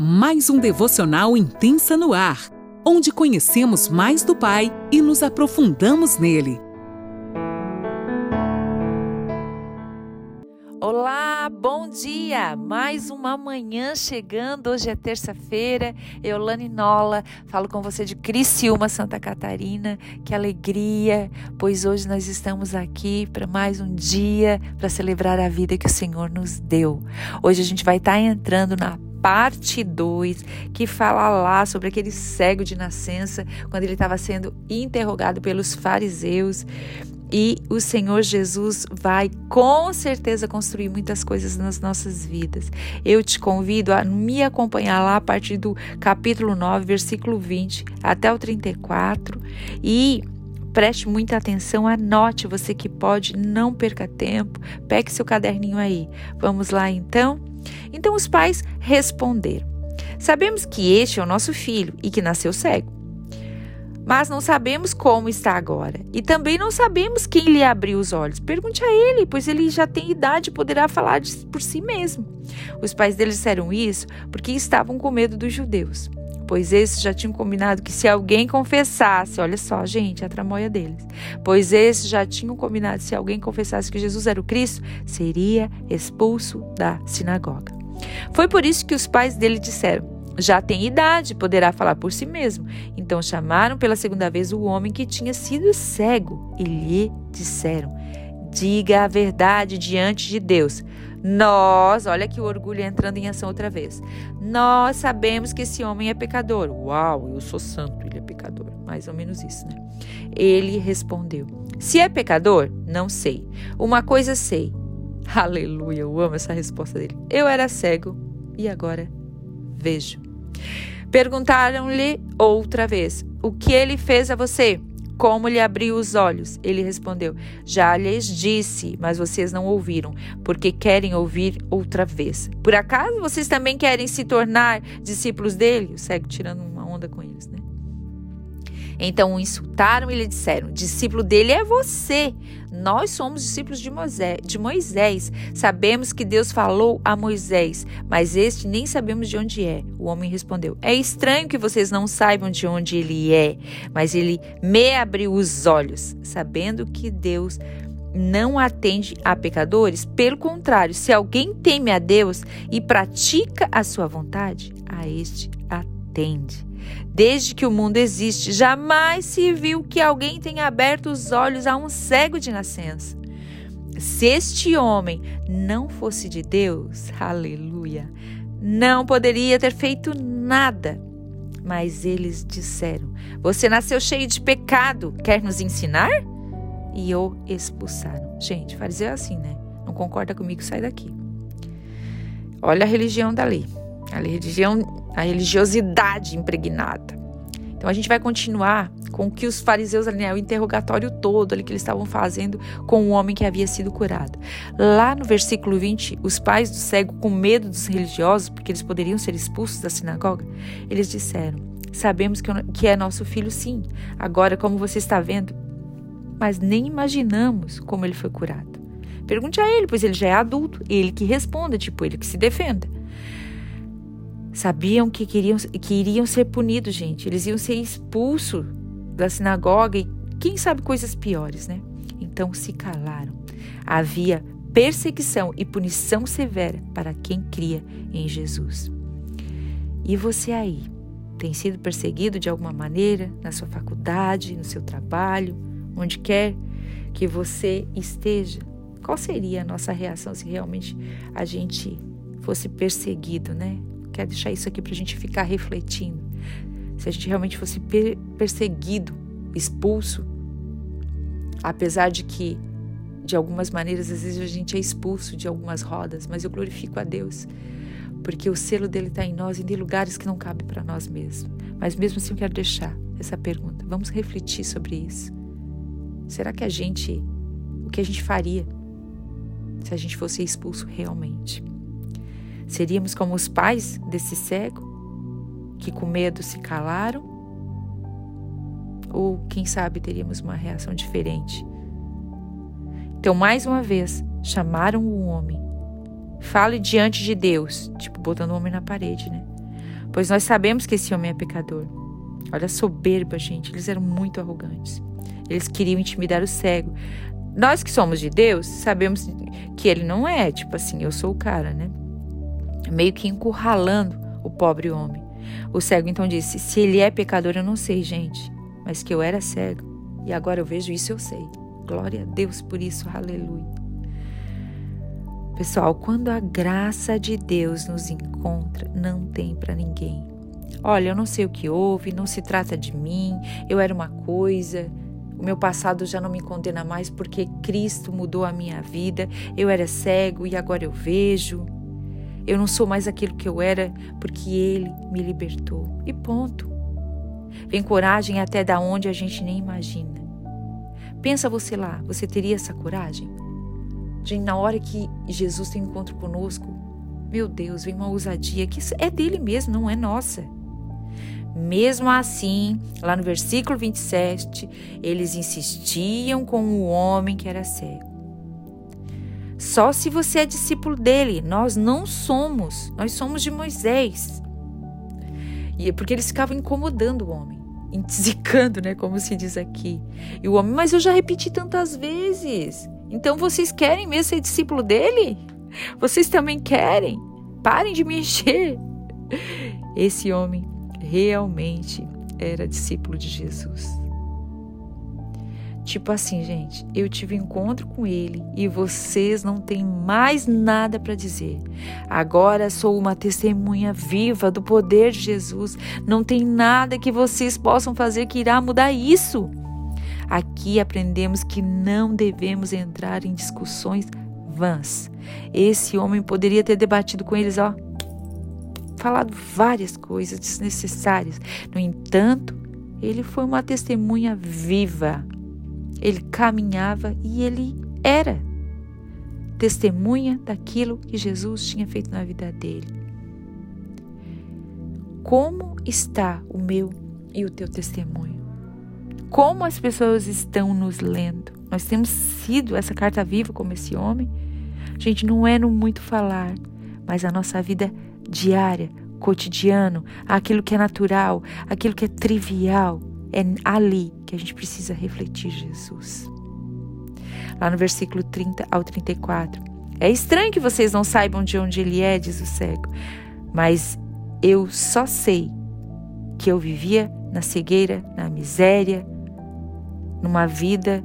mais um devocional intensa no ar, onde conhecemos mais do Pai e nos aprofundamos nele. Olá, bom dia! Mais uma manhã chegando. Hoje é terça-feira. Eu, Lani Nola, falo com você de Criciúma, Santa Catarina. Que alegria, pois hoje nós estamos aqui para mais um dia para celebrar a vida que o Senhor nos deu. Hoje a gente vai estar tá entrando na parte 2, que fala lá sobre aquele cego de nascença, quando ele estava sendo interrogado pelos fariseus. E o Senhor Jesus vai com certeza construir muitas coisas nas nossas vidas. Eu te convido a me acompanhar lá a partir do capítulo 9, versículo 20 até o 34 e preste muita atenção, anote você que pode, não perca tempo, pegue seu caderninho aí. Vamos lá então? Então os pais responderam: Sabemos que este é o nosso filho e que nasceu cego. Mas não sabemos como está agora. E também não sabemos quem lhe abriu os olhos. Pergunte a ele, pois ele já tem idade e poderá falar por si mesmo. Os pais dele disseram isso porque estavam com medo dos judeus pois esses já tinham combinado que se alguém confessasse, olha só, gente, a tramóia deles, pois esses já tinham combinado que se alguém confessasse que Jesus era o Cristo, seria expulso da sinagoga. Foi por isso que os pais dele disseram: já tem idade, poderá falar por si mesmo. Então chamaram pela segunda vez o homem que tinha sido cego e lhe disseram: Diga a verdade diante de Deus. Nós, olha que o orgulho entrando em ação outra vez. Nós sabemos que esse homem é pecador. Uau, eu sou santo, ele é pecador. Mais ou menos isso, né? Ele respondeu: Se é pecador, não sei. Uma coisa sei. Aleluia, eu amo essa resposta dele. Eu era cego e agora vejo. Perguntaram-lhe outra vez: O que ele fez a você? Como lhe abriu os olhos? Ele respondeu: Já lhes disse, mas vocês não ouviram, porque querem ouvir outra vez. Por acaso vocês também querem se tornar discípulos dele? O cego tirando uma onda com eles, né? Então o insultaram e lhe disseram: Discípulo dele é você. Nós somos discípulos de Moisés. Sabemos que Deus falou a Moisés, mas este nem sabemos de onde é. O homem respondeu: É estranho que vocês não saibam de onde ele é, mas ele me abriu os olhos, sabendo que Deus não atende a pecadores. Pelo contrário, se alguém teme a Deus e pratica a sua vontade, a este atende. Desde que o mundo existe, jamais se viu que alguém tenha aberto os olhos a um cego de nascença. Se este homem não fosse de Deus, aleluia, não poderia ter feito nada. Mas eles disseram: Você nasceu cheio de pecado, quer nos ensinar? E o expulsaram. Gente, fariseu é assim, né? Não concorda comigo, sai daqui. Olha a religião dali. A religião a religiosidade impregnada. Então a gente vai continuar com o que os fariseus ali, né, o interrogatório todo ali que eles estavam fazendo com o homem que havia sido curado. Lá no versículo 20, os pais do cego, com medo dos religiosos, porque eles poderiam ser expulsos da sinagoga, eles disseram: Sabemos que é nosso filho, sim. Agora, como você está vendo, mas nem imaginamos como ele foi curado. Pergunte a ele, pois ele já é adulto, ele que responda, tipo, ele que se defenda. Sabiam que, queriam, que iriam ser punidos, gente. Eles iam ser expulsos da sinagoga e quem sabe coisas piores, né? Então se calaram. Havia perseguição e punição severa para quem cria em Jesus. E você aí? Tem sido perseguido de alguma maneira na sua faculdade, no seu trabalho, onde quer que você esteja? Qual seria a nossa reação se realmente a gente fosse perseguido, né? Quero deixar isso aqui para a gente ficar refletindo. Se a gente realmente fosse perseguido, expulso, apesar de que, de algumas maneiras, às vezes a gente é expulso de algumas rodas, mas eu glorifico a Deus, porque o selo dele está em nós e tem lugares que não cabe para nós mesmos. Mas mesmo assim eu quero deixar essa pergunta. Vamos refletir sobre isso. Será que a gente, o que a gente faria se a gente fosse expulso realmente? Seríamos como os pais desse cego, que com medo se calaram? Ou, quem sabe, teríamos uma reação diferente? Então, mais uma vez, chamaram o homem. Fale diante de Deus, tipo botando o homem na parede, né? pois nós sabemos que esse homem é pecador. Olha a soberba, gente, eles eram muito arrogantes. Eles queriam intimidar o cego. Nós que somos de Deus, sabemos que ele não é, tipo assim, eu sou o cara, né? Meio que encurralando o pobre homem. O cego então disse: Se ele é pecador, eu não sei, gente, mas que eu era cego e agora eu vejo isso, eu sei. Glória a Deus por isso, aleluia. Pessoal, quando a graça de Deus nos encontra, não tem para ninguém. Olha, eu não sei o que houve, não se trata de mim, eu era uma coisa, o meu passado já não me condena mais porque Cristo mudou a minha vida. Eu era cego e agora eu vejo. Eu não sou mais aquilo que eu era porque Ele me libertou. E ponto. Vem coragem até da onde a gente nem imagina. Pensa você lá, você teria essa coragem? Gente, na hora que Jesus tem encontro conosco, meu Deus, vem uma ousadia que é dele mesmo, não é nossa. Mesmo assim, lá no versículo 27, eles insistiam com o homem que era cego. Só se você é discípulo dele, nós não somos, nós somos de Moisés. E é porque eles ficavam incomodando o homem, zicando, né, como se diz aqui. E o homem, mas eu já repeti tantas vezes. Então vocês querem mesmo ser discípulo dele? Vocês também querem? Parem de me encher. Esse homem realmente era discípulo de Jesus. Tipo assim, gente, eu tive encontro com ele e vocês não têm mais nada para dizer. Agora sou uma testemunha viva do poder de Jesus. Não tem nada que vocês possam fazer que irá mudar isso. Aqui aprendemos que não devemos entrar em discussões vãs. Esse homem poderia ter debatido com eles, ó, falado várias coisas desnecessárias. No entanto, ele foi uma testemunha viva. Ele caminhava e ele era testemunha daquilo que Jesus tinha feito na vida dele. Como está o meu e o teu testemunho? Como as pessoas estão nos lendo? Nós temos sido essa carta viva como esse homem? Gente, não é no muito falar, mas a nossa vida diária, cotidiano, aquilo que é natural, aquilo que é trivial. É ali que a gente precisa refletir Jesus. Lá no versículo 30 ao 34. É estranho que vocês não saibam de onde ele é, diz o cego, mas eu só sei que eu vivia na cegueira, na miséria, numa vida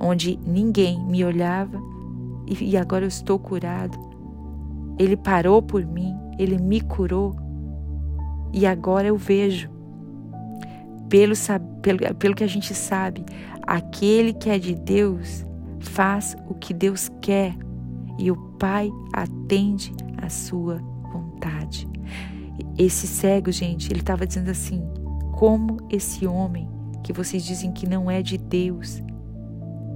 onde ninguém me olhava e agora eu estou curado. Ele parou por mim, ele me curou e agora eu vejo. Pelo, pelo, pelo que a gente sabe, aquele que é de Deus faz o que Deus quer e o Pai atende a sua vontade. Esse cego, gente, ele estava dizendo assim: como esse homem que vocês dizem que não é de Deus,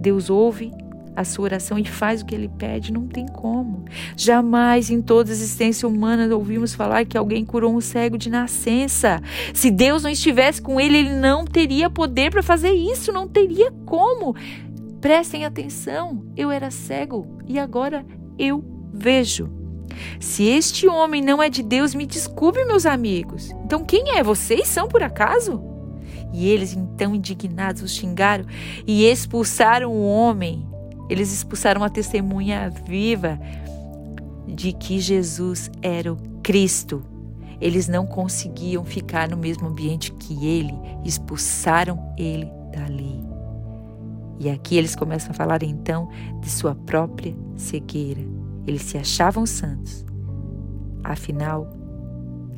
Deus ouve a sua oração e faz o que ele pede, não tem como. Jamais em toda a existência humana ouvimos falar que alguém curou um cego de nascença. Se Deus não estivesse com ele, ele não teria poder para fazer isso, não teria como. Prestem atenção, eu era cego e agora eu vejo. Se este homem não é de Deus, me desculpe, meus amigos. Então quem é? Vocês são por acaso? E eles, então indignados, o xingaram e expulsaram o homem. Eles expulsaram uma testemunha viva de que Jesus era o Cristo. Eles não conseguiam ficar no mesmo ambiente que ele, expulsaram ele dali. E aqui eles começam a falar então de sua própria cegueira. Eles se achavam santos. Afinal,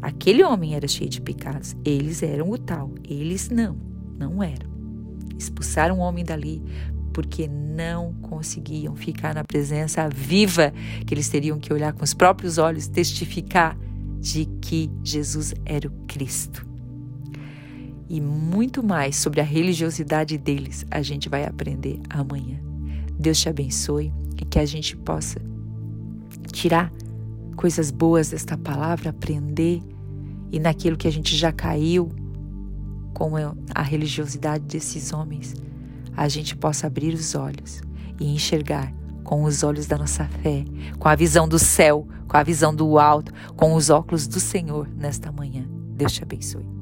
aquele homem era cheio de pecados. Eles eram o tal. Eles não, não eram. Expulsaram o homem dali porque não conseguiam ficar na presença viva que eles teriam que olhar com os próprios olhos, testificar de que Jesus era o Cristo. E muito mais sobre a religiosidade deles a gente vai aprender amanhã. Deus te abençoe e que a gente possa tirar coisas boas desta palavra, aprender e naquilo que a gente já caiu, com a religiosidade desses homens a gente possa abrir os olhos e enxergar com os olhos da nossa fé, com a visão do céu, com a visão do alto, com os óculos do Senhor nesta manhã. Deus te abençoe.